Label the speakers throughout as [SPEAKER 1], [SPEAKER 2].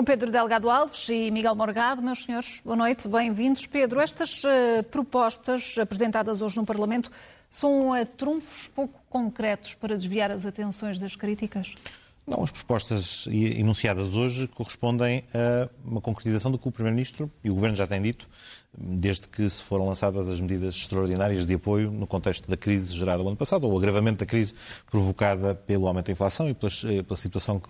[SPEAKER 1] Com Pedro Delgado Alves e Miguel Morgado, meus senhores, boa noite, bem-vindos. Pedro, estas uh, propostas apresentadas hoje no Parlamento são uh, trunfos pouco concretos para desviar as atenções das críticas?
[SPEAKER 2] Não, as propostas enunciadas hoje correspondem a uma concretização do que o Primeiro-Ministro e o Governo já têm dito, desde que se foram lançadas as medidas extraordinárias de apoio no contexto da crise gerada no ano passado, ou o agravamento da crise provocada pelo aumento da inflação e pelas, eh, pela situação,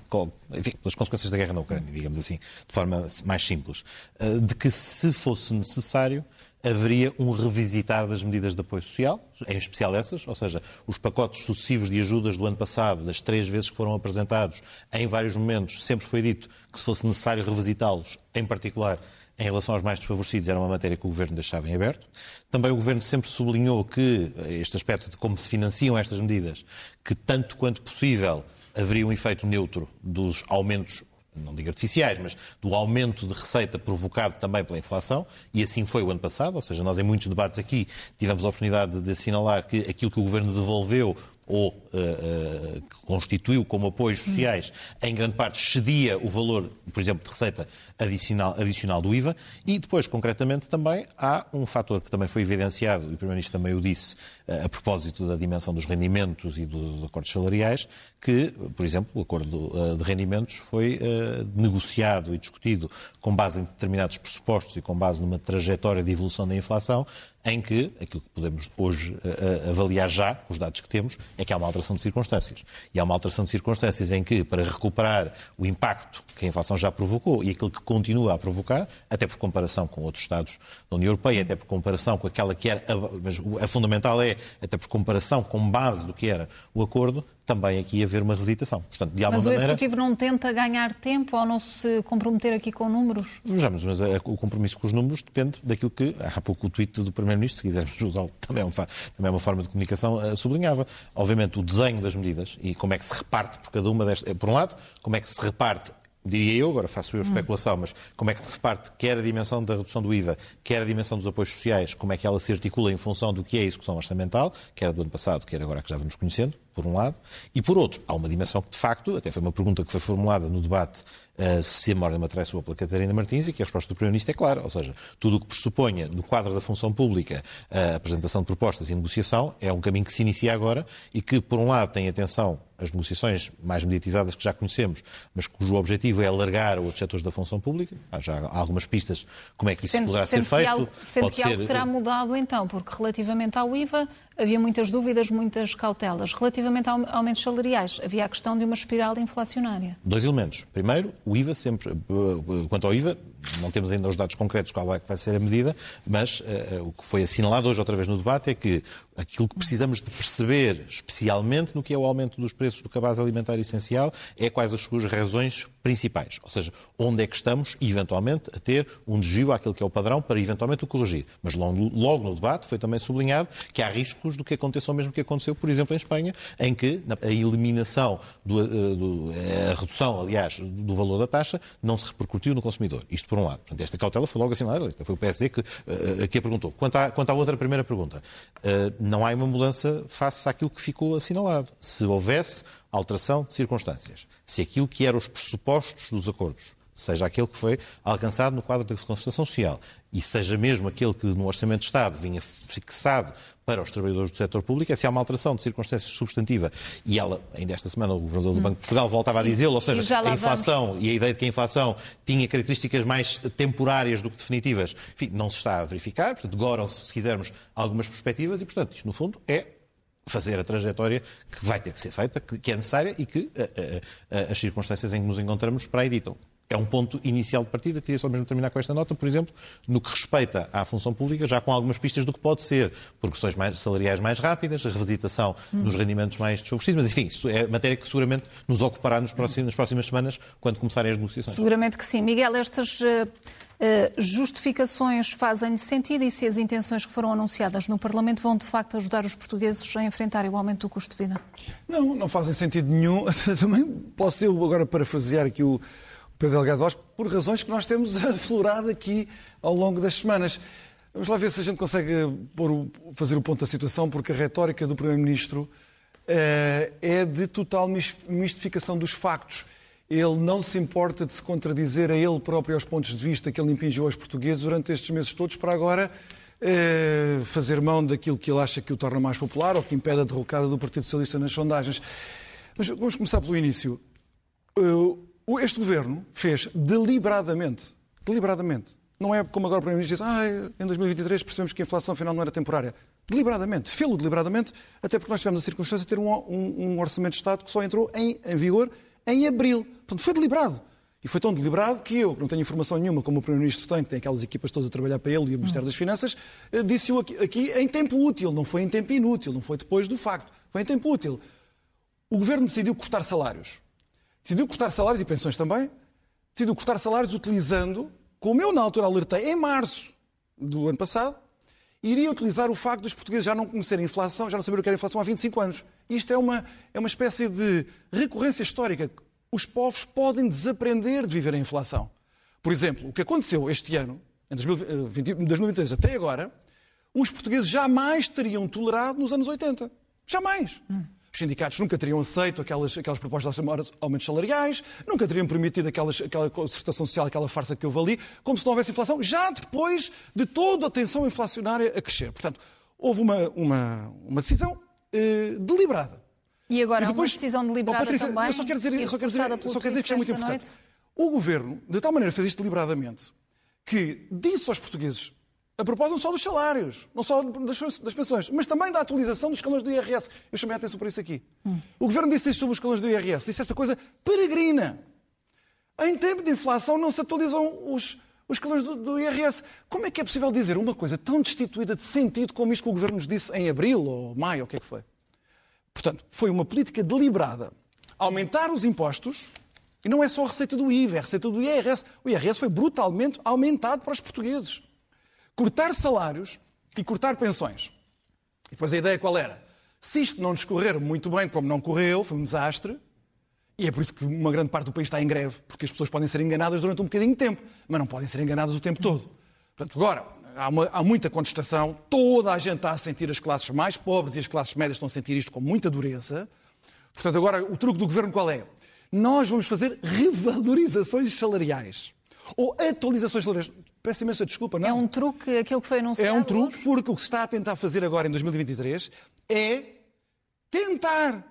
[SPEAKER 2] enfim, pelas consequências da guerra na Ucrânia, digamos assim, de forma mais simples. Eh, de que, se fosse necessário, haveria um revisitar das medidas de apoio social, em especial essas, ou seja, os pacotes sucessivos de ajudas do ano passado, das três vezes que foram apresentados, em vários momentos, sempre foi dito que se fosse necessário revisitá-los, em particular em relação aos mais desfavorecidos, era uma matéria que o Governo deixava em aberto. Também o Governo sempre sublinhou que este aspecto de como se financiam estas medidas, que tanto quanto possível haveria um efeito neutro dos aumentos não digo artificiais, mas do aumento de receita provocado também pela inflação, e assim foi o ano passado, ou seja, nós em muitos debates aqui tivemos a oportunidade de assinalar que aquilo que o Governo devolveu ou uh, uh, constituiu como apoios sociais, em grande parte cedia o valor, por exemplo, de receita adicional, adicional do IVA. E depois, concretamente, também há um fator que também foi evidenciado, e o Primeiro-Ministro também o disse, uh, a propósito da dimensão dos rendimentos e dos acordos salariais, que, por exemplo, o acordo de rendimentos foi negociado e discutido com base em determinados pressupostos e com base numa trajetória de evolução da inflação, em que aquilo que podemos hoje avaliar já, os dados que temos, é que há uma alteração de circunstâncias. E há uma alteração de circunstâncias em que, para recuperar o impacto que a inflação já provocou e aquilo que continua a provocar, até por comparação com outros Estados da União Europeia, até por comparação com aquela que era, mas a fundamental é, até por comparação com base do que era o acordo, também aqui haver uma resitação.
[SPEAKER 1] Portanto, de mas o maneira... Executivo não tenta ganhar tempo ou não se comprometer aqui com números?
[SPEAKER 2] Vejamos, mas eh, o compromisso com os números depende daquilo que, há pouco o tweet do Primeiro-Ministro, se quisermos usá-lo, também, é um, também é uma forma de comunicação, uh, sublinhava. Obviamente, o desenho das medidas e como é que se reparte por cada uma destas. Eh, por um lado, como é que se reparte diria eu, agora faço eu especulação, mas como é que se reparte quer a dimensão da redução do IVA, quer a dimensão dos apoios sociais, como é que ela se articula em função do que é a execução orçamental, quer do ano passado, quer agora que já vamos conhecendo, por um lado, e por outro, há uma dimensão que de facto, até foi uma pergunta que foi formulada no debate uh, se a memória me atrai pela Catarina Martins e que a resposta do Primeiro-Ministro é clara, ou seja, tudo o que pressuponha no quadro da função pública a apresentação de propostas e negociação é um caminho que se inicia agora e que, por um lado, tem atenção as negociações mais mediatizadas que já conhecemos, mas cujo objetivo é alargar outros setores da função pública. Há já algumas pistas como é que isso sendo, poderá ser feito.
[SPEAKER 1] Algo, sendo Pode que ser... algo terá mudado então, porque relativamente ao IVA havia muitas dúvidas, muitas cautelas. Relativamente a aumentos salariais, havia a questão de uma espiral inflacionária.
[SPEAKER 2] Dois elementos. Primeiro, o IVA sempre, eh, quanto ao IVA, não temos ainda os dados concretos qual é que vai ser a medida, mas uh, o que foi assinalado hoje outra vez no debate é que aquilo que precisamos de perceber, especialmente no que é o aumento dos preços do cabaz alimentar essencial, é quais as suas razões principais. Ou seja, onde é que estamos, eventualmente, a ter um desvio àquilo que é o padrão para eventualmente o corrigir. Mas logo, logo no debate foi também sublinhado que há riscos do que aconteça o mesmo que aconteceu, por exemplo, em Espanha, em que a eliminação, do, do, a redução, aliás, do valor da taxa não se repercutiu no consumidor. Isto por um lado. Portanto, esta cautela foi logo assinalada. Foi o PSD que, uh, que a perguntou. Quanto à, quanto à outra primeira pergunta, uh, não há uma mudança face àquilo que ficou assinalado. Se houvesse alteração de circunstâncias, se aquilo que eram os pressupostos dos acordos seja aquele que foi alcançado no quadro da concertação social. E seja mesmo aquele que no Orçamento de Estado vinha fixado para os trabalhadores do setor público, é se há uma alteração de circunstâncias substantiva, e ela, ainda esta semana, o Governador do Banco de Portugal voltava a dizê-lo, ou seja, a inflação vamos. e a ideia de que a inflação tinha características mais temporárias do que definitivas, enfim, não se está a verificar, portanto, agora, se quisermos, algumas perspectivas, e, portanto, isto, no fundo, é fazer a trajetória que vai ter que ser feita, que é necessária e que a, a, a, as circunstâncias em que nos encontramos para aí ditam é um ponto inicial de partida. Queria só mesmo terminar com esta nota, por exemplo, no que respeita à função pública, já com algumas pistas do que pode ser progressões mais, salariais mais rápidas, a revisitação hum. dos rendimentos mais desfavorecidos, mas enfim, isso é matéria que seguramente nos ocupará nos próximos, nas próximas semanas, quando começarem as negociações.
[SPEAKER 1] Seguramente que sim. Miguel, estas uh, justificações fazem sentido e se as intenções que foram anunciadas no Parlamento vão de facto ajudar os portugueses a enfrentarem o aumento do custo de vida?
[SPEAKER 3] Não, não fazem sentido nenhum. Também posso eu agora parafrasear aqui o Pedro Delgado Alves, por razões que nós temos aflorado aqui ao longo das semanas. Vamos lá ver se a gente consegue pôr, fazer o ponto da situação, porque a retórica do Primeiro-Ministro uh, é de total mistificação dos factos. ele não se importa de se contradizer a ele próprio aos pontos de vista que ele impingiu aos portugueses durante estes meses todos, para agora eh, fazer mão daquilo que ele acha que o torna mais popular ou que impede a derrocada do Partido Socialista nas sondagens. Mas vamos começar pelo início. Eh, este governo fez deliberadamente, deliberadamente, não é como agora o Primeiro-Ministro diz, ah, em 2023 percebemos que a inflação afinal não era temporária. Deliberadamente, fê-lo deliberadamente, até porque nós tivemos a circunstância de ter um, um, um orçamento de Estado que só entrou em, em vigor em abril. Portanto, foi deliberado. E foi tão deliberado que eu, que não tenho informação nenhuma, como o Primeiro-Ministro tem, que tem aquelas equipas todas a trabalhar para ele e o Ministério das Finanças, eh, disse-o aqui, aqui, em tempo útil, não foi em tempo inútil, não foi depois do facto, foi em tempo útil. O Governo decidiu cortar salários. Decidiu cortar salários e pensões também. Decidiu cortar salários utilizando, como eu na altura alertei, em março do ano passado, iria utilizar o facto dos portugueses já não conhecerem inflação, já não saberem o que era inflação há 25 anos. Isto é uma, é uma espécie de recorrência histórica. Os povos podem desaprender de viver a inflação. Por exemplo, o que aconteceu este ano, em 2023 até agora, os portugueses jamais teriam tolerado nos anos 80. Jamais. Hum. Os sindicatos nunca teriam aceito aquelas, aquelas propostas de aumentos salariais, nunca teriam permitido aquelas, aquela concertação social, aquela farsa que houve ali, como se não houvesse inflação, já depois de toda a tensão inflacionária a crescer. Portanto, houve uma, uma, uma decisão eh, deliberada.
[SPEAKER 1] E agora, e depois, uma decisão deliberada oh, Patrícia, também?
[SPEAKER 3] Eu só quero dizer, só quero dizer, só quero dizer que é muito importante. Noite? O Governo, de tal maneira, fez isto deliberadamente, que disse aos portugueses a propósito não só dos salários, não só das, pensões, mas também da atualização dos escalões do IRS. Eu chamei a atenção para isso aqui. Hum. O Governo disse isto sobre os escalões do IRS, disse esta coisa peregrina. Em tempo de inflação não se atualizam os, os escalões do, do, IRS. Como é que é possível dizer uma coisa tão destituída de sentido como isto que o Governo nos disse em abril ou maio, o que é que foi? Portanto, foi uma política deliberada. Aumentar os impostos, e não é só a receita do IVA, é a receita do IRS. O IRS foi brutalmente aumentado para os portugueses cortar salários e cortar pensões. E depois a ideia qual era? Se isto não nos correr muito bem, como não correu, foi um desastre, e é por isso que uma grande parte do país está em greve, porque as pessoas podem ser enganadas durante um bocadinho de tempo, mas não podem ser enganadas o tempo todo. Portanto, agora, há, uma, há, muita contestação, toda a gente está a sentir as classes mais pobres e as classes médias estão a sentir isto com muita dureza. Portanto, agora o truque do governo qual é? Nós vamos fazer revalorizações salariais ou atualizações salariais. Peço imensa desculpa, não.
[SPEAKER 1] É um truque aquilo que foi anunciado?
[SPEAKER 3] É um truque porque o que se está a tentar fazer agora em 2023 é tentar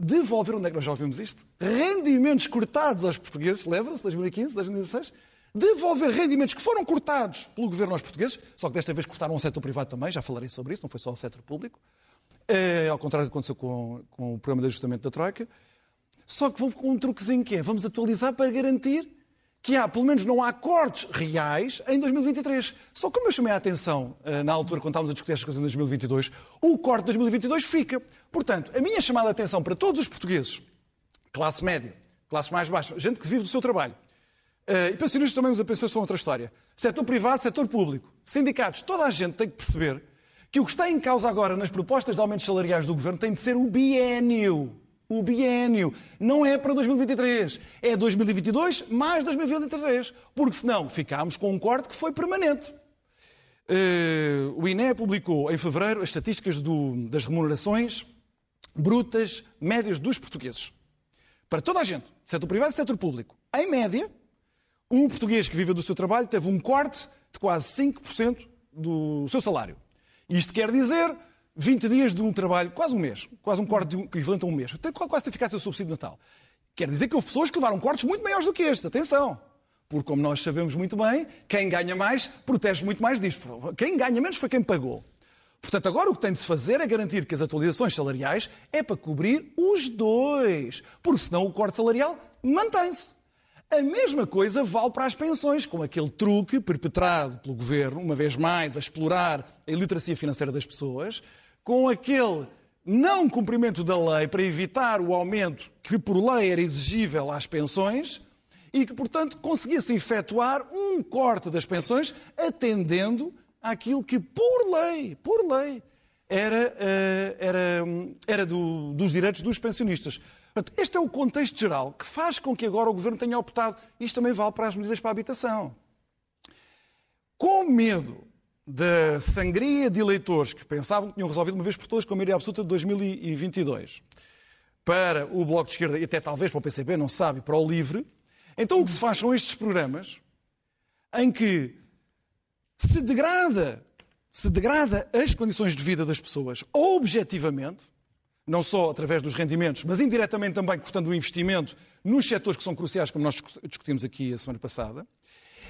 [SPEAKER 3] devolver, onde é que nós já ouvimos isto? Rendimentos cortados aos portugueses, lembram-se, 2015, 2016? Devolver rendimentos que foram cortados pelo governo aos portugueses, só que desta vez cortaram o setor privado também, já falarei sobre isso, não foi só o setor público, é, ao contrário do que aconteceu com, com o programa de ajustamento da Troika. Só que vão com um truquezinho que é, vamos atualizar para garantir que há, pelo menos não há cortes reais em 2023. Só como eu chamei a atenção eh, na altura, quando estávamos a discutir estas coisas em 2022, o corte de 2022 fica. Portanto, a minha chamada de atenção para todos os portugueses, classe média, classe mais baixa, gente que vive do seu trabalho, eh, e pensionistas também, os pensionistas são outra história, setor privado, setor público, sindicatos, toda a gente tem que perceber que o que está em causa agora nas propostas de aumentos salariais do governo tem de ser o biénio o biênio. Não é para 2023. É 2022 mais 2023. Porque senão ficámos com um corte que foi permanente. Uh, o INE publicou em fevereiro as estatísticas do, das remunerações brutas médias dos portugueses. Para toda a gente, setor privado e setor público. Em média, um português que vive do seu trabalho teve um corte de quase 5% do seu salário. Isto quer dizer 20 dias de um trabalho, quase um mês, quase um corte equivalente a um mês, tem quase ter ficado seu subsídio de Natal. Quer dizer que houve pessoas que levaram cortes muito maiores do que este, atenção. Porque, como nós sabemos muito bem, quem ganha mais protege muito mais disto. Quem ganha menos foi quem pagou. Portanto, agora o que tem de se fazer é garantir que as atualizações salariais é para cobrir os dois. Porque senão o corte salarial mantém-se. A mesma coisa vale para as pensões, com aquele truque perpetrado pelo governo, uma vez mais, a explorar a iliteracia financeira das pessoas, com aquele não cumprimento da lei para evitar o aumento que por lei era exigível às pensões e que, portanto, conseguia-se efetuar um corte das pensões atendendo àquilo que, por lei, por lei, era, eh, era, era do, dos direitos dos pensionistas. Portanto, este é o contexto geral que faz com que agora o Governo tenha optado. Isto também vale para as medidas para a habitação. Com medo da sangria de eleitores que pensavam que tinham resolvido uma vez por todas com a maioria absoluta de 2022. para o Bloco de Esquerda e até talvez para o PCP, não se sabe, para o LIVRE, então o que se faz são estes programas em que se degrada, se degrada as condições de vida das pessoas objetivamente, não só através dos rendimentos, mas indiretamente também cortando o investimento nos setores que são cruciais, como nós discutimos aqui a semana passada.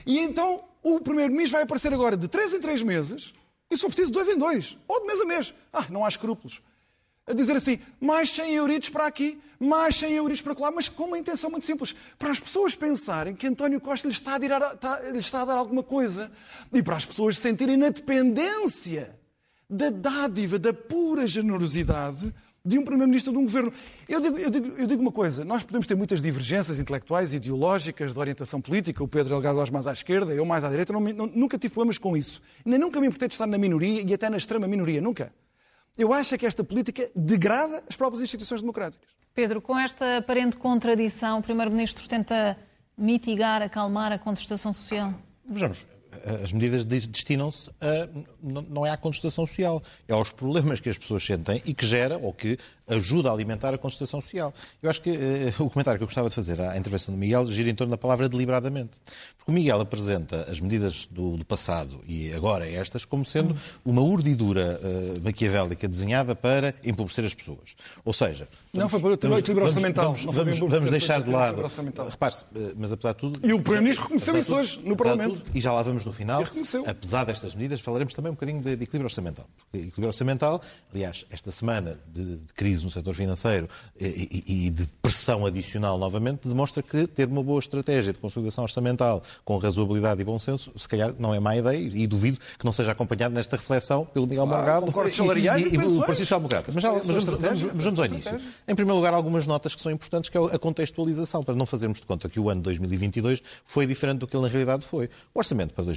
[SPEAKER 3] E então o Primeiro-Ministro vai aparecer agora de três em três meses, e for preciso, dois em dois, ou de mês a mês. Ah, não há escrúpulos a dizer assim, mais 100 euritos para aqui, mais 100 euritos para lá, mas com uma intenção muito simples. Para as pessoas pensarem que António Costa lhe está a, dar, está, lhe está a dar alguma coisa. E para as pessoas sentirem na dependência da dádiva, da pura generosidade de um Primeiro-Ministro de um governo. Eu digo, eu, digo, eu digo, uma coisa: nós podemos ter muitas divergências intelectuais, ideológicas, de orientação política, o Pedro Delgado mais à esquerda, eu mais à direita, não, não, nunca tive problemas com isso. Nem nunca me importei de estar na minoria e até na extrema minoria, nunca. Eu acho que esta política degrada as próprias instituições democráticas.
[SPEAKER 1] Pedro, com esta aparente contradição, o Primeiro-Ministro tenta mitigar, acalmar a contestação social?
[SPEAKER 2] Vejamos, as medidas destinam-se a. não é à contestação social, é aos problemas que as pessoas sentem e que gera ou que ajuda a alimentar a contestação social. Eu acho que uh, o comentário que eu gostava de fazer à intervenção do Miguel gira em torno da palavra deliberadamente. Porque o Miguel apresenta as medidas do, do passado e agora estas como sendo uma urdidura uh, maquiavélica desenhada para empobrecer as pessoas. Ou seja,
[SPEAKER 3] não foi para o equilíbrio orçamental.
[SPEAKER 2] Vamos, vamos, vamos deixar de lado. Repare-se, mas apesar de tudo.
[SPEAKER 3] E o Primeiro-Ministro reconheceu isso hoje no Parlamento.
[SPEAKER 2] Tudo, e já lá vamos no final. Apesar destas medidas, falaremos também um bocadinho de, de equilíbrio orçamental. Porque equilíbrio orçamental, aliás, esta semana de, de crise no setor financeiro e, e, e, de pressão adicional novamente, demonstra que ter uma boa estratégia de consolidação orçamental com razoabilidade e bom senso, se calhar não é má ideia e duvido que não seja acompanhado nesta reflexão pelo Miguel ah, Morgado
[SPEAKER 3] e, e, e, o
[SPEAKER 2] Partido Social Democrata. Mas, já, mas vamos, vamos, vamos ao início. Em primeiro lugar, algumas notas que são importantes, que é a contextualização, para não fazermos de conta que o ano 2022 foi diferente do que ele na realidade foi. O orçamento para 2022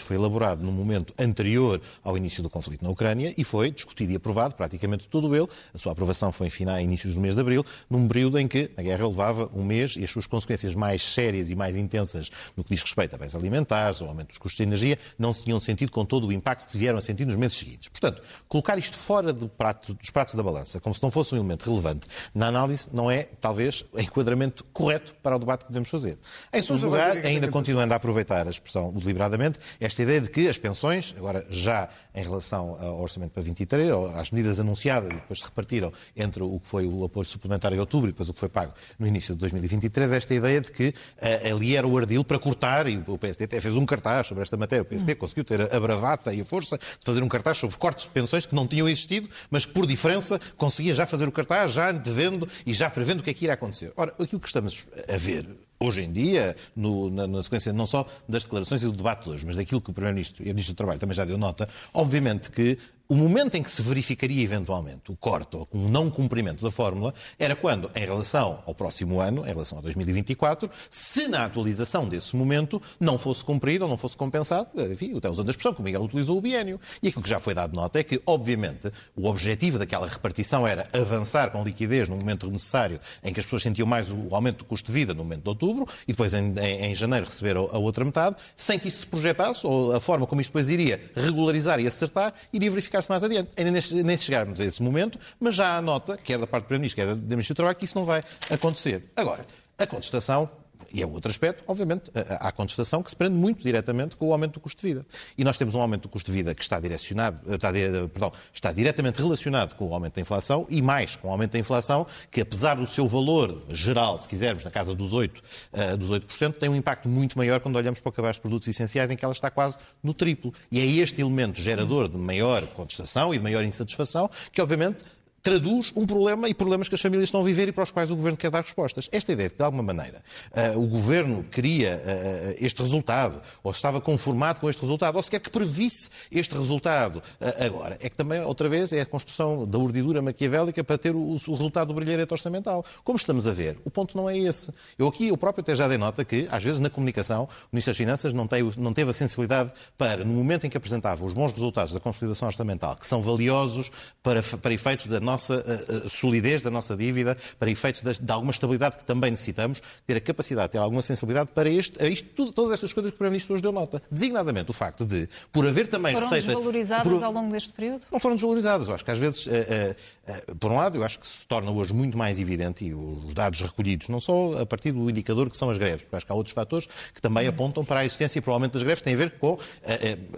[SPEAKER 2] foi elaborado no momento anterior ao início do conflito na Ucrânia e foi discutido e aprovado, praticamente todo ele. A sua aprovação foi, enfim, a inícios do mês de abril, num período em que a guerra levava um mês e as suas consequências mais sérias e mais intensas no que diz respeito a bens alimentares, ao aumento dos custos de energia, não se tinham sentido com todo o impacto que se vieram a sentir nos meses seguintes. Portanto, colocar isto fora do prato, dos pratos da balança, como se não fosse um elemento relevante na análise, não é, talvez, o enquadramento correto para o debate que devemos fazer. Em segundo lugar, ainda continuando a aproveitar a expressão deliberadamente, esta ideia de que as pensões, agora já em relação ao orçamento para 23, ou às medidas anunciadas e depois se repartiram entre o que foi o apoio suplementar em outubro e depois o que foi pago no início de 2023, esta ideia de que uh, ali era o ardil para cortar, e o PSD até fez um cartaz sobre esta matéria, o PSD conseguiu ter a bravata e a força de fazer um cartaz sobre cortes de pensões que não tinham existido, mas que por diferença conseguia já fazer o cartaz, já antevendo e já prevendo o que é que irá acontecer. Ora, aquilo que estamos a ver hoje em dia, no, na, na, sequência não só das declarações e do debate de hoje, mas daquilo que o Primeiro-Ministro e o Ministro do Trabalho também já deu nota, obviamente que o momento em que se verificaria eventualmente o corte ou um não cumprimento da fórmula era quando, em relação ao próximo ano, em relação a 2024, se na atualização desse momento não fosse cumprido ou não fosse compensado, enfim, até usando a expressão que o Miguel utilizou, o biênio. E aquilo que já foi dado nota é que, obviamente, o objetivo daquela repartição era avançar com liquidez no momento necessário em que as pessoas sentiam mais o aumento do custo de vida no momento de outubro e depois em, em, em janeiro receber a outra metade, sem que isso se projetasse, ou a forma como isto depois iria regularizar e acertar, iria verificar verificar-se mais adiante. Ainda nem chegarmos a esse momento, mas já há nota, quer da parte do Primeiro-Ministro, quer da Ministra do Trabalho, que isso não vai acontecer. Agora, a contestação e é outro aspecto, obviamente, há contestação que se prende muito diretamente com o aumento do custo de vida. E nós temos um aumento do custo de vida que está direcionado, está, perdão, está diretamente relacionado com o aumento da inflação e mais com o aumento da inflação, que apesar do seu valor geral, se quisermos, na casa dos 8%, uh, dos 8% tem um impacto muito maior quando olhamos para o cabaz de produtos essenciais, em que ela está quase no triplo. E é este elemento gerador de maior contestação e de maior insatisfação que, obviamente, traduz um problema e problemas que as famílias estão a viver e para os quais o Governo quer dar respostas. Esta ideia de que, de alguma maneira, uh, o Governo queria uh, este resultado, ou estava conformado com este resultado, ou sequer que previsse este resultado uh, agora, é que também, outra vez, é a construção da urdidura maquiavélica para ter o, o resultado do brilharete orçamental. Como estamos a ver, o ponto não é esse. Eu aqui, eu próprio até já dei nota que, às vezes, na comunicação, o Ministro das Finanças não, tem, não teve a sensibilidade para, no momento em que apresentava os bons resultados da consolidação orçamental, que são valiosos para, para efeitos da nossa uh, solidez da nossa dívida, para efeitos de, de, alguma estabilidade que também necessitamos, ter a capacidade, ter alguma sensibilidade para este, a isto, tudo, todas estas coisas que o Primeiro-Ministro hoje deu nota. Designadamente o facto de, por haver também
[SPEAKER 1] foram
[SPEAKER 2] receita...
[SPEAKER 1] Foram desvalorizadas por, ao longo deste período?
[SPEAKER 2] Não foram desvalorizadas. Eu acho que às vezes, uh, uh, por um lado, eu acho que se torna hoje muito mais evidente, e os dados recolhidos, não só a partir do indicador que são as greves, porque acho que há outros fatores que também apontam para a existência e provavelmente das greves, têm a ver com,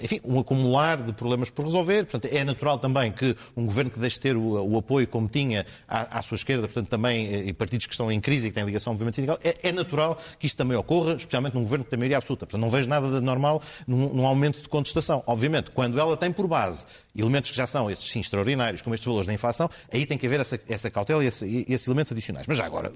[SPEAKER 2] enfim, um acumular de problemas por resolver. Portanto, é natural também que um governo que deixe ter o, o apoio como tinha à, à, sua esquerda, portanto, também, e partidos que estão em crise e que têm ligação ao movimento sindical, é, é natural que isto também ocorra, especialmente num governo que tem maioria absoluta. Portanto, não vejo nada de normal num, num aumento de contestação. Obviamente, quando ela tem por base elementos que já são, estes sim, extraordinários, como estes valores da inflação, aí tem que haver essa, essa cautela e esse, esses elementos adicionais. Mas já agora,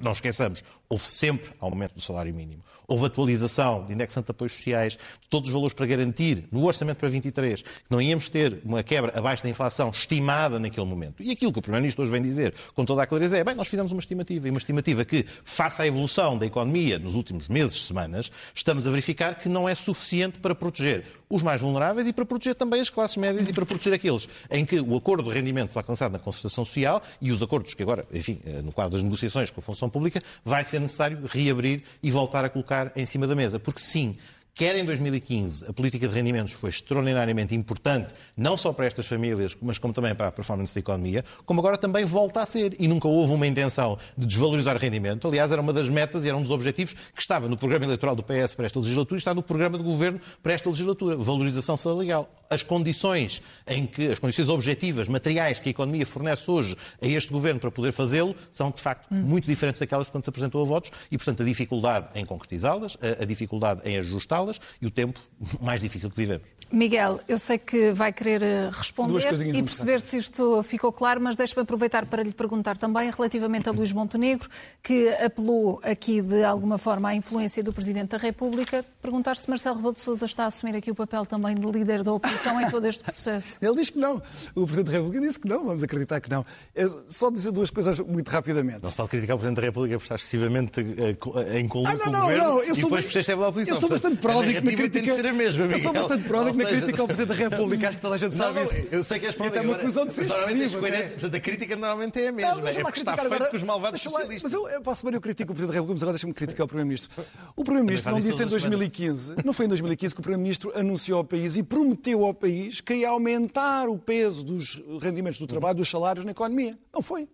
[SPEAKER 2] não esqueçamos, houve sempre aumento do salário mínimo. Houve atualização de indexante de apoios sociais, de todos os valores para garantir, no orçamento para 23, que não íamos ter uma quebra abaixo da inflação estimada naquele momento. E aquilo que o Primeiro-Ministro hoje vem dizer com toda a clareza é, bem, nós fizemos uma estimativa, e uma estimativa que, face à evolução da economia nos últimos meses, semanas, estamos a verificar que não é suficiente para proteger os mais vulneráveis e para proteger também as classes médias e para proteger aqueles em que o acordo de rendimentos alcançado na concertação social e os acordos que agora, enfim, eh, no quadro das negociações com a função pública, vai ser necessário reabrir e voltar a colocar em cima da mesa. Porque sim, Quer em 2015, a política de rendimentos foi extraordinariamente importante, não só para estas famílias, mas como também para a performance da economia, como agora também volta a ser. E nunca houve uma intenção de desvalorizar o rendimento. Aliás, era uma das metas e era um dos objetivos que estava no programa eleitoral do PS para esta legislatura e está no programa de governo para esta legislatura. Valorização salarial. As condições em que, as condições objetivas, materiais que a economia fornece hoje a este governo para poder fazê-lo, são de facto hum. muito diferentes daquelas que quando se apresentou a votos e, portanto, a dificuldade em concretizá-las, a, a dificuldade em ajustá-las e o tempo mais difícil que vivemos.
[SPEAKER 1] Miguel, eu sei que vai querer eh, responder e perceber se isto ficou claro, mas deixe-me aproveitar para lhe perguntar também relativamente a Luís Montenegro, que apelou aqui de alguma forma à influência do Presidente da República, perguntar se Marcelo Rebelo de Sousa está a assumir aqui o papel também de líder da oposição em todo este processo.
[SPEAKER 3] Ele diz que não. O Presidente da República disse que não, vamos acreditar que não. É só dizer duas coisas muito rapidamente.
[SPEAKER 2] Não se pode criticar o Presidente da República por estar excessivamente eh, em coluna ah, com o Governo não, eu e depois por ser chefe da oposição.
[SPEAKER 3] Eu sou bastante pródigo na crítica.
[SPEAKER 2] Tem de ser a mesma,
[SPEAKER 3] Eu sou bastante pródigo na crítica ao Presidente da República, acho que toda a gente sabe
[SPEAKER 2] não,
[SPEAKER 3] isso.
[SPEAKER 2] Eu sei que és pródigo.
[SPEAKER 3] É uma acusão de ser excessiva.
[SPEAKER 2] É? Portanto, a crítica normalmente é a mesma. Não, é porque está feito agora, com os malvados socialistas.
[SPEAKER 3] Mas eu, eu posso saber, eu critico o Presidente da República, mas agora deixa-me criticar o Primeiro-Ministro. O Primeiro-Ministro não disse em 2015, não foi em 2015 que o Primeiro-Ministro anunciou ao país e prometeu ao país que ia aumentar o peso dos rendimentos do trabalho, dos salários na economia. Não foi.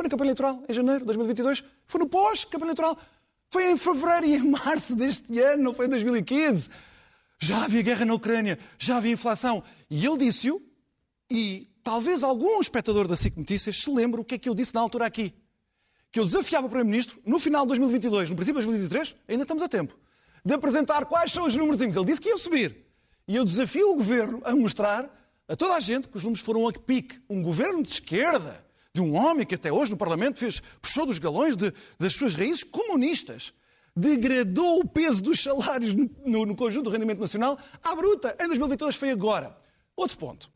[SPEAKER 3] Foi na campanha eleitoral, em janeiro de 2022. Foi no pós-campanha eleitoral. Foi em fevereiro e em março deste ano, não foi em 2015. Já havia guerra na Ucrânia, já havia inflação. E ele disse-o, e talvez algum espectador da SIC Notícias se lembre o que é que eu disse na altura aqui. Que eu desafiava o Primeiro-Ministro, no final de 2022, no princípio de 2023, ainda estamos a tempo, de apresentar quais são os números. Ele disse que ia subir. E eu desafio o Governo a mostrar a toda a gente que os números foram a pique. Um Governo de esquerda, de um homem que até hoje no Parlamento fez, puxou dos galões de, das suas raízes comunistas, degradou o peso dos salários no, no conjunto do rendimento nacional à bruta. Em 2022 foi agora. Outro ponto.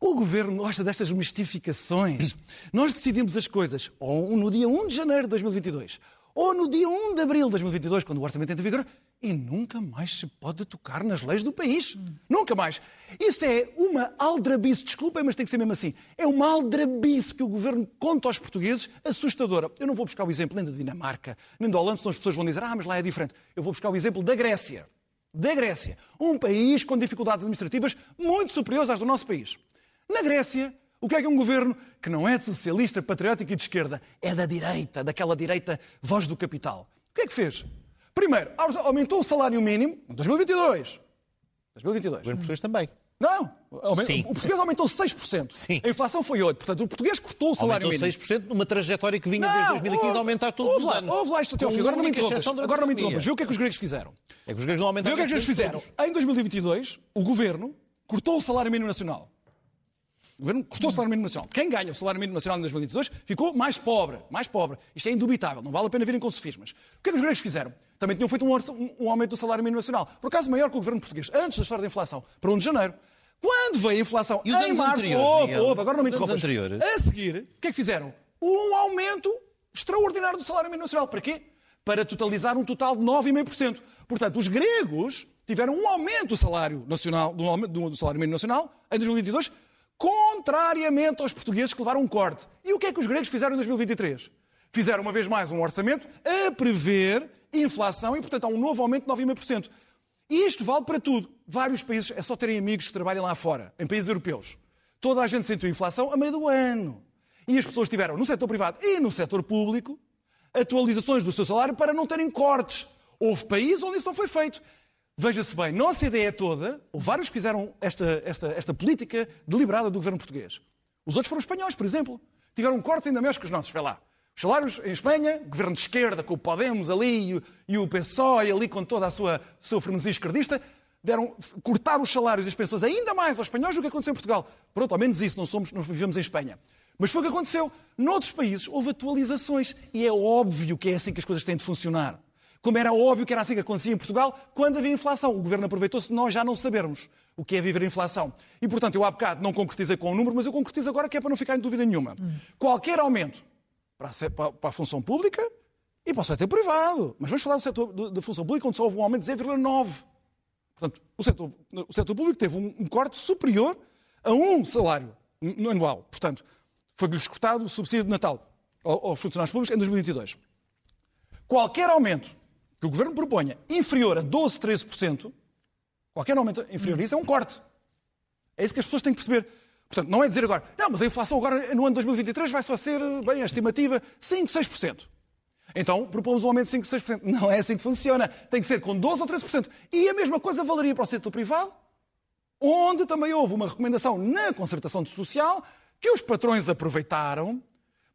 [SPEAKER 3] O governo gosta destas mistificações. Nós decidimos as coisas ou no dia 1 de janeiro de 2022 ou no dia 1 de abril de 2022, quando o orçamento entra em vigor, e nunca mais se pode tocar nas leis do país. Nunca mais. Isso é uma aldrabice, desculpem, mas tem que ser mesmo assim. É uma aldrabice que o governo conta aos portugueses assustadora. Eu não vou buscar o exemplo nem da Dinamarca, nem da Holanda, senão as pessoas vão dizer, ah, mas lá é diferente. Eu vou buscar o exemplo da Grécia. Da Grécia. Um país com dificuldades administrativas muito superiores às do nosso país. Na Grécia, o que é que é um governo que não é socialista, patriótico e de esquerda? É da direita, daquela direita voz do capital. O que é que fez? Primeiro, aumentou o salário mínimo em 2022. 2022. O
[SPEAKER 2] governo português também.
[SPEAKER 3] Não, Sim. o português aumentou 6%.
[SPEAKER 2] Sim.
[SPEAKER 3] A inflação foi 8%. Portanto, o português cortou o salário
[SPEAKER 2] aumentou
[SPEAKER 3] mínimo.
[SPEAKER 2] 6% numa trajetória que vinha não, desde 2015 houve, a aumentar todos
[SPEAKER 3] houve
[SPEAKER 2] os anos.
[SPEAKER 3] Houve lá isto até ao fim. Agora não me interrompas. Agora não me interrompas. Vê o que é que os gregos fizeram.
[SPEAKER 2] É que os gregos não aumentaram.
[SPEAKER 3] Vê o que é que os gregos fizeram. Em 2022, o governo cortou o salário mínimo nacional. O governo cortou o salário mínimo nacional. Quem ganha o salário mínimo nacional em 2022 ficou mais pobre. Mais pobre. Isto é indubitável. Não vale a pena virem com sofismas. O que é que os gregos fizeram? Também tinham feito um, um aumento do salário mínimo nacional. Por acaso maior que o governo português. Antes da história da inflação. Para 1 de janeiro. Quando veio a inflação
[SPEAKER 2] e os
[SPEAKER 3] em março,
[SPEAKER 2] houve,
[SPEAKER 3] houve, agora não me interrompas. A seguir, o que é que fizeram? Um aumento extraordinário do salário mínimo nacional. Para quê? Para totalizar um total de 9,5%. Portanto, os gregos tiveram um aumento do salário nacional, do, do salário mínimo nacional em 2022 contrariamente aos portugueses que levaram um corte. E o que é que os gregos fizeram em 2023? Fizeram uma vez mais um orçamento a prever inflação e, portanto, há um novo aumento de 9,5%. E isto vale para tudo. Vários países, é só terem amigos que trabalham lá fora, em países europeus. Toda a gente sentiu inflação a meio do ano. E as pessoas tiveram, no setor privado e no setor público, atualizações do seu salário para não terem cortes. Houve países onde isso não foi feito. Veja-se bem, na OCDE toda, houve vários que fizeram esta, esta, esta política deliberada do governo português. Os outros foram espanhóis, por exemplo. Tiveram cortes ainda maiores que os nossos. Vê lá. Os salários em Espanha, governo de esquerda, com o Podemos ali e o, e o PSOE ali com toda a sua seu frenesia esquerdista, deram, cortaram os salários e as pensões ainda mais aos espanhóis do que aconteceu em Portugal. Pronto, ao menos isso, não, somos, não vivemos em Espanha. Mas foi o que aconteceu. Noutros países houve atualizações e é óbvio que é assim que as coisas têm de funcionar. Como era óbvio que era assim que acontecia em Portugal quando havia inflação. O governo aproveitou-se de nós já não sabermos o que é viver a inflação. E, portanto, eu há bocado não concretizei com o número, mas eu concretizo agora que é para não ficar em dúvida nenhuma. Hum. Qualquer aumento para a, para a, função pública e para o setor privado. Mas vamos falar do setor da função pública, onde só houve um aumento de 0,9. Portanto, o setor, o setor público teve um, um corte superior a um salário anual. Portanto, foi-lhes cortado o subsídio de Natal aos funcionários públicos em 2022. Qualquer aumento que o Governo proponha inferior a 12, 13%, qualquer aumento inferior a isso é um corte. É isso que as pessoas têm que perceber. Portanto, não é dizer agora, não, mas a inflação agora no ano 2023 vai só ser, bem, a estimativa, 5, 6%. Então, propomos um aumento de 5, 6%. Não é assim que funciona. Tem que ser com 12 ou 13%. E a mesma coisa valeria para o setor privado, onde também houve uma recomendação na concertação social que os patrões aproveitaram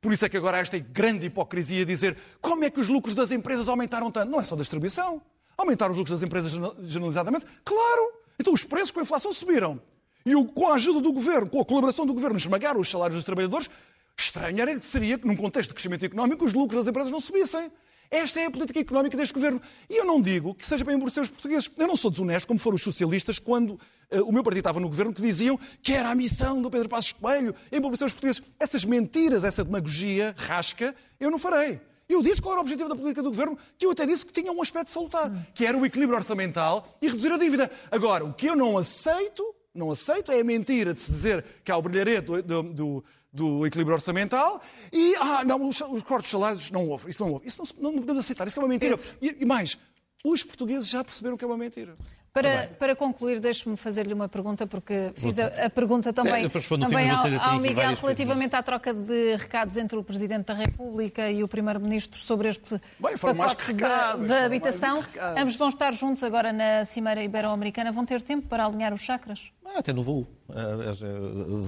[SPEAKER 3] por isso é que agora há esta grande hipocrisia de dizer como é que os lucros das empresas aumentaram tanto. Não é só distribuição. Aumentaram os lucros das empresas generalizadamente? Claro! Então os preços com a inflação subiram. E com a ajuda do governo, com a colaboração do governo, esmagaram os salários dos trabalhadores. Estranho seria que, num contexto de crescimento económico, os lucros das empresas não subissem. Esta é a política económica deste governo. E eu não digo que seja para emborrecer os portugueses. Eu não sou desonesto, como foram os socialistas, quando uh, o meu partido estava no governo, que diziam que era a missão do Pedro Passos Coelho empobrecer os portugueses. Essas mentiras, essa demagogia rasca, eu não farei. Eu disse qual era o objetivo da política do governo, que eu até disse que tinha um aspecto salutar, que era o equilíbrio orçamental e reduzir a dívida. Agora, o que eu não aceito, não aceito, é a mentira de se dizer que há o brilharete do, do, do equilíbrio orçamental e, ah, não, os, os cortes salários não houve. Isso não houve. Isso não, não podemos aceitar. Isso é uma mentira. E, e, mais, os portugueses já perceberam que é uma mentira.
[SPEAKER 1] Para, para concluir, deixe-me fazer-lhe uma pergunta, porque fiz a, a pergunta também, também ao, ao Miguel relativamente à troca de recados entre o Presidente da República e o Primeiro-Ministro sobre este Bem, pacote da habitação. Ambos vão estar juntos agora na Cimeira Ibero-Americana. Vão ter tempo para alinhar os chakras?
[SPEAKER 2] Ah, até no voo. Ah,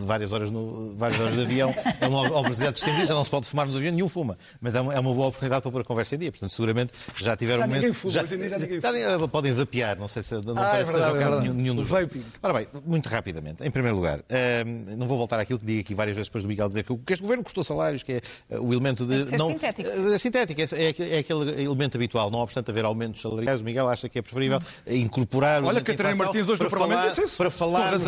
[SPEAKER 2] várias horas, no, várias horas de avião. É uma obesidade estendido, já não se pode fumar nos aviões, nenhum fuma. Mas é uma, é uma boa oportunidade para pôr a conversa em dia. Portanto, seguramente já tiveram
[SPEAKER 3] já momento. Fuma, já, já ninguém fuma.
[SPEAKER 2] Podem vapear, não sei se não ah, parece é verdade, seja o caso é nenhum, nenhum dos
[SPEAKER 3] vaping.
[SPEAKER 2] Ora bem, muito rapidamente. Em primeiro lugar, uh, não vou voltar àquilo que digo aqui várias vezes depois do Miguel dizer que, que este governo custou salários, que é uh, o elemento de.
[SPEAKER 1] É não, sintético.
[SPEAKER 2] É sintético, é, é, é, aquele elemento habitual. Não obstante haver aumentos salariais, o Miguel acha que é preferível incorporar.
[SPEAKER 3] Olha, Catarina Martins hoje no Parlamento disse isso.
[SPEAKER 2] Para falarmos,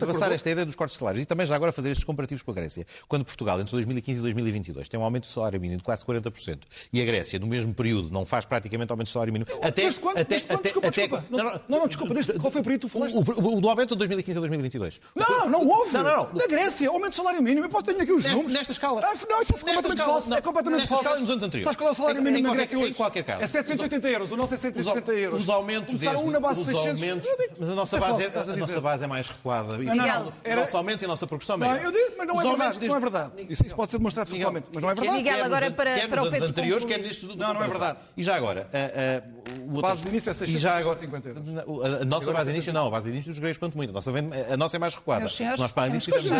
[SPEAKER 2] para passar esta ideia dos cortes de salários. E também já agora fazer estes comparativos com a Grécia. Quando Portugal, entre 2015 e 2022, tem um aumento do salário mínimo de quase 40%, e a Grécia, no mesmo período, não faz praticamente aumento do salário mínimo.
[SPEAKER 3] Até, desde quando? Até, desde quando? Desculpa, até, desculpa. Não, não, não, desculpa. Desde, qual foi o período que tu falaste? O,
[SPEAKER 2] o, o do aumento de 2015 a 2022.
[SPEAKER 3] Não, não houve. Não, não, não. Na Grécia, aumento do salário mínimo. Eu posso ter aqui os números.
[SPEAKER 2] Nesta escala.
[SPEAKER 3] Ah, não, isso é completamente falso. É completamente falso.
[SPEAKER 2] Escala nos anos anteriores.
[SPEAKER 3] Sabes qual é o salário mínimo na Grécia hoje?
[SPEAKER 2] Em qualquer caso.
[SPEAKER 3] É 780 euros. O nosso é 160 euros.
[SPEAKER 2] Os aumentos
[SPEAKER 3] Começaram um na base de 600.
[SPEAKER 2] Mas a nossa base é mais recuada. O nosso aumento e a nossa progressão
[SPEAKER 3] não, eu digo, mas não é verdade. Isso não é verdade. Isso, isso pode ser demonstrado factualmente, mas não é verdade.
[SPEAKER 1] Miguel, agora para, para o Pedro
[SPEAKER 2] anteriores, quer nisto do
[SPEAKER 3] Não, não é verdade.
[SPEAKER 2] E já agora...
[SPEAKER 3] A base de início é 650
[SPEAKER 2] euros. A nossa base de início não, a base de início dos gregos quanto muito. A nossa é mais recuada.
[SPEAKER 1] Nós
[SPEAKER 2] para a início tivemos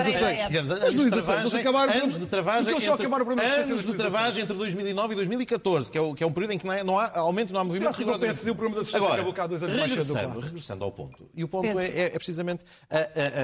[SPEAKER 2] anos de travagem, anos de travagem, anos de travagem entre 2009 e 2014, que é, que é um período em que não há aumento, não há movimento. Agora, regressando ao ponto. E o ponto é precisamente a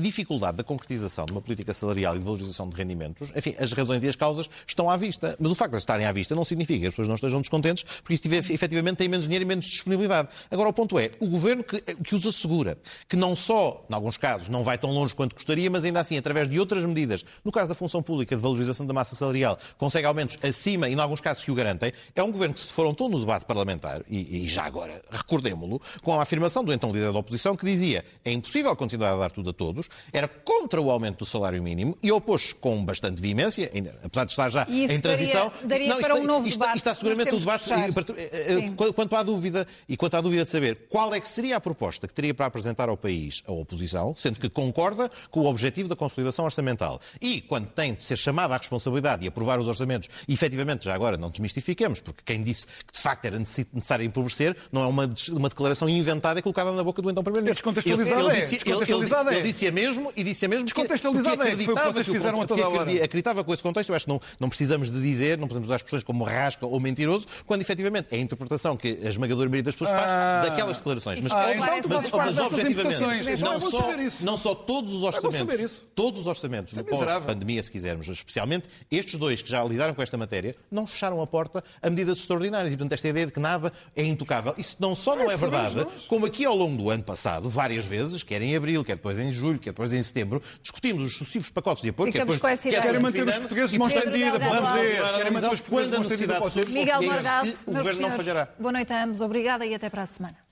[SPEAKER 2] dificuldade da concretização de uma política salarial e de valorização de rendimentos, enfim, as razões e as causas estão à vista. Mas o facto de estarem à vista não significa que as pessoas não estejam descontentes, porque efetivamente têm menos dinheiro e menos disponibilidade. Agora, o ponto é, o governo que, que os assegura que não só, em alguns casos, não vai tão longe quanto gostaria, mas ainda assim, através de outras medidas, no caso da função pública de valorização da massa salarial, consegue aumentos acima e, em alguns casos, que o garantem, é um governo que se foram todo no debate parlamentar, e, e já agora, recordemos-lo, com a afirmação do então líder da oposição que dizia é impossível continuar a dar dar tudo a todos, era contra o aumento do salário mínimo e opôs-se com bastante veemência, ainda, apesar de estar já
[SPEAKER 1] isso
[SPEAKER 2] em transição.
[SPEAKER 1] daria- daria
[SPEAKER 2] Não,
[SPEAKER 1] para
[SPEAKER 2] isto-
[SPEAKER 1] um novo
[SPEAKER 2] isto-
[SPEAKER 1] debate
[SPEAKER 2] Isto está seguramente o debate. eh, eh. Quanto quanto à dúvida e quanto à dúvida de saber qual é que seria a proposta que teria para apresentar ao país a oposição, sendo que concorda com o objetivo da consolidação orçamental e quando tem de ser chamada à responsabilidade e aprovar os orçamentos, e efetivamente já agora não desmistifiquemos, porque quem disse que de facto era necessário empobrecer não é uma, uma declaração inventada e colocada na boca do então Primeiro-Ministro.
[SPEAKER 3] É descontextualizada,
[SPEAKER 2] Ele- ele
[SPEAKER 3] é.
[SPEAKER 2] disse- ele-
[SPEAKER 3] Descontextualizada
[SPEAKER 2] ele-
[SPEAKER 3] é.
[SPEAKER 2] ele disse a mesmo e disse a mesmo
[SPEAKER 3] Descontextualizada
[SPEAKER 2] porque
[SPEAKER 3] é, que foi o que
[SPEAKER 2] acreditava
[SPEAKER 3] vocês fizeram a
[SPEAKER 2] porque
[SPEAKER 3] toda a hora.
[SPEAKER 2] acredi- acreditava com esse contexto, eu acho que não, não precisamos de dizer, não podemos usar expressões como rasca ou mentiroso, quando efetivamente é a interpretação que a esmagadora maioria das pessoas
[SPEAKER 3] Ah.
[SPEAKER 2] faz daquelas declarações. Mas,
[SPEAKER 3] Ah,
[SPEAKER 2] mas-
[SPEAKER 3] então
[SPEAKER 2] mas- mas
[SPEAKER 3] dessas
[SPEAKER 2] objetivamente, não
[SPEAKER 3] É
[SPEAKER 2] só, não só todos os orçamentos, todos os orçamentos
[SPEAKER 3] é
[SPEAKER 2] do pós-pandemia, se quisermos, especialmente estes dois que já lidaram com esta matéria, não fecharam a porta a medidas extraordinárias. E, portanto, esta ideia de que nada é intocável, isso não só não é
[SPEAKER 3] sabemos
[SPEAKER 2] verdade, como aqui ao longo do ano passado, várias vezes, quer em abril, quer depois em julho, quer depois em setembro, discutimos os sucessivos pacotes de apoio.
[SPEAKER 1] Ficamos
[SPEAKER 2] quer
[SPEAKER 1] com
[SPEAKER 2] depois,
[SPEAKER 1] essa ideia.
[SPEAKER 2] quer
[SPEAKER 3] Querem
[SPEAKER 2] depois
[SPEAKER 3] manter os portugueses de
[SPEAKER 2] e,
[SPEAKER 3] mão estendida, vamos ver. Querem manter os portugueses de mão estendida
[SPEAKER 2] necessidade
[SPEAKER 3] para o
[SPEAKER 2] surge,
[SPEAKER 3] sul.
[SPEAKER 1] Miguel
[SPEAKER 2] é
[SPEAKER 1] Morgado,
[SPEAKER 2] que o Governo não falhará.
[SPEAKER 1] boa noite a ambos, obrigada e até para a semana.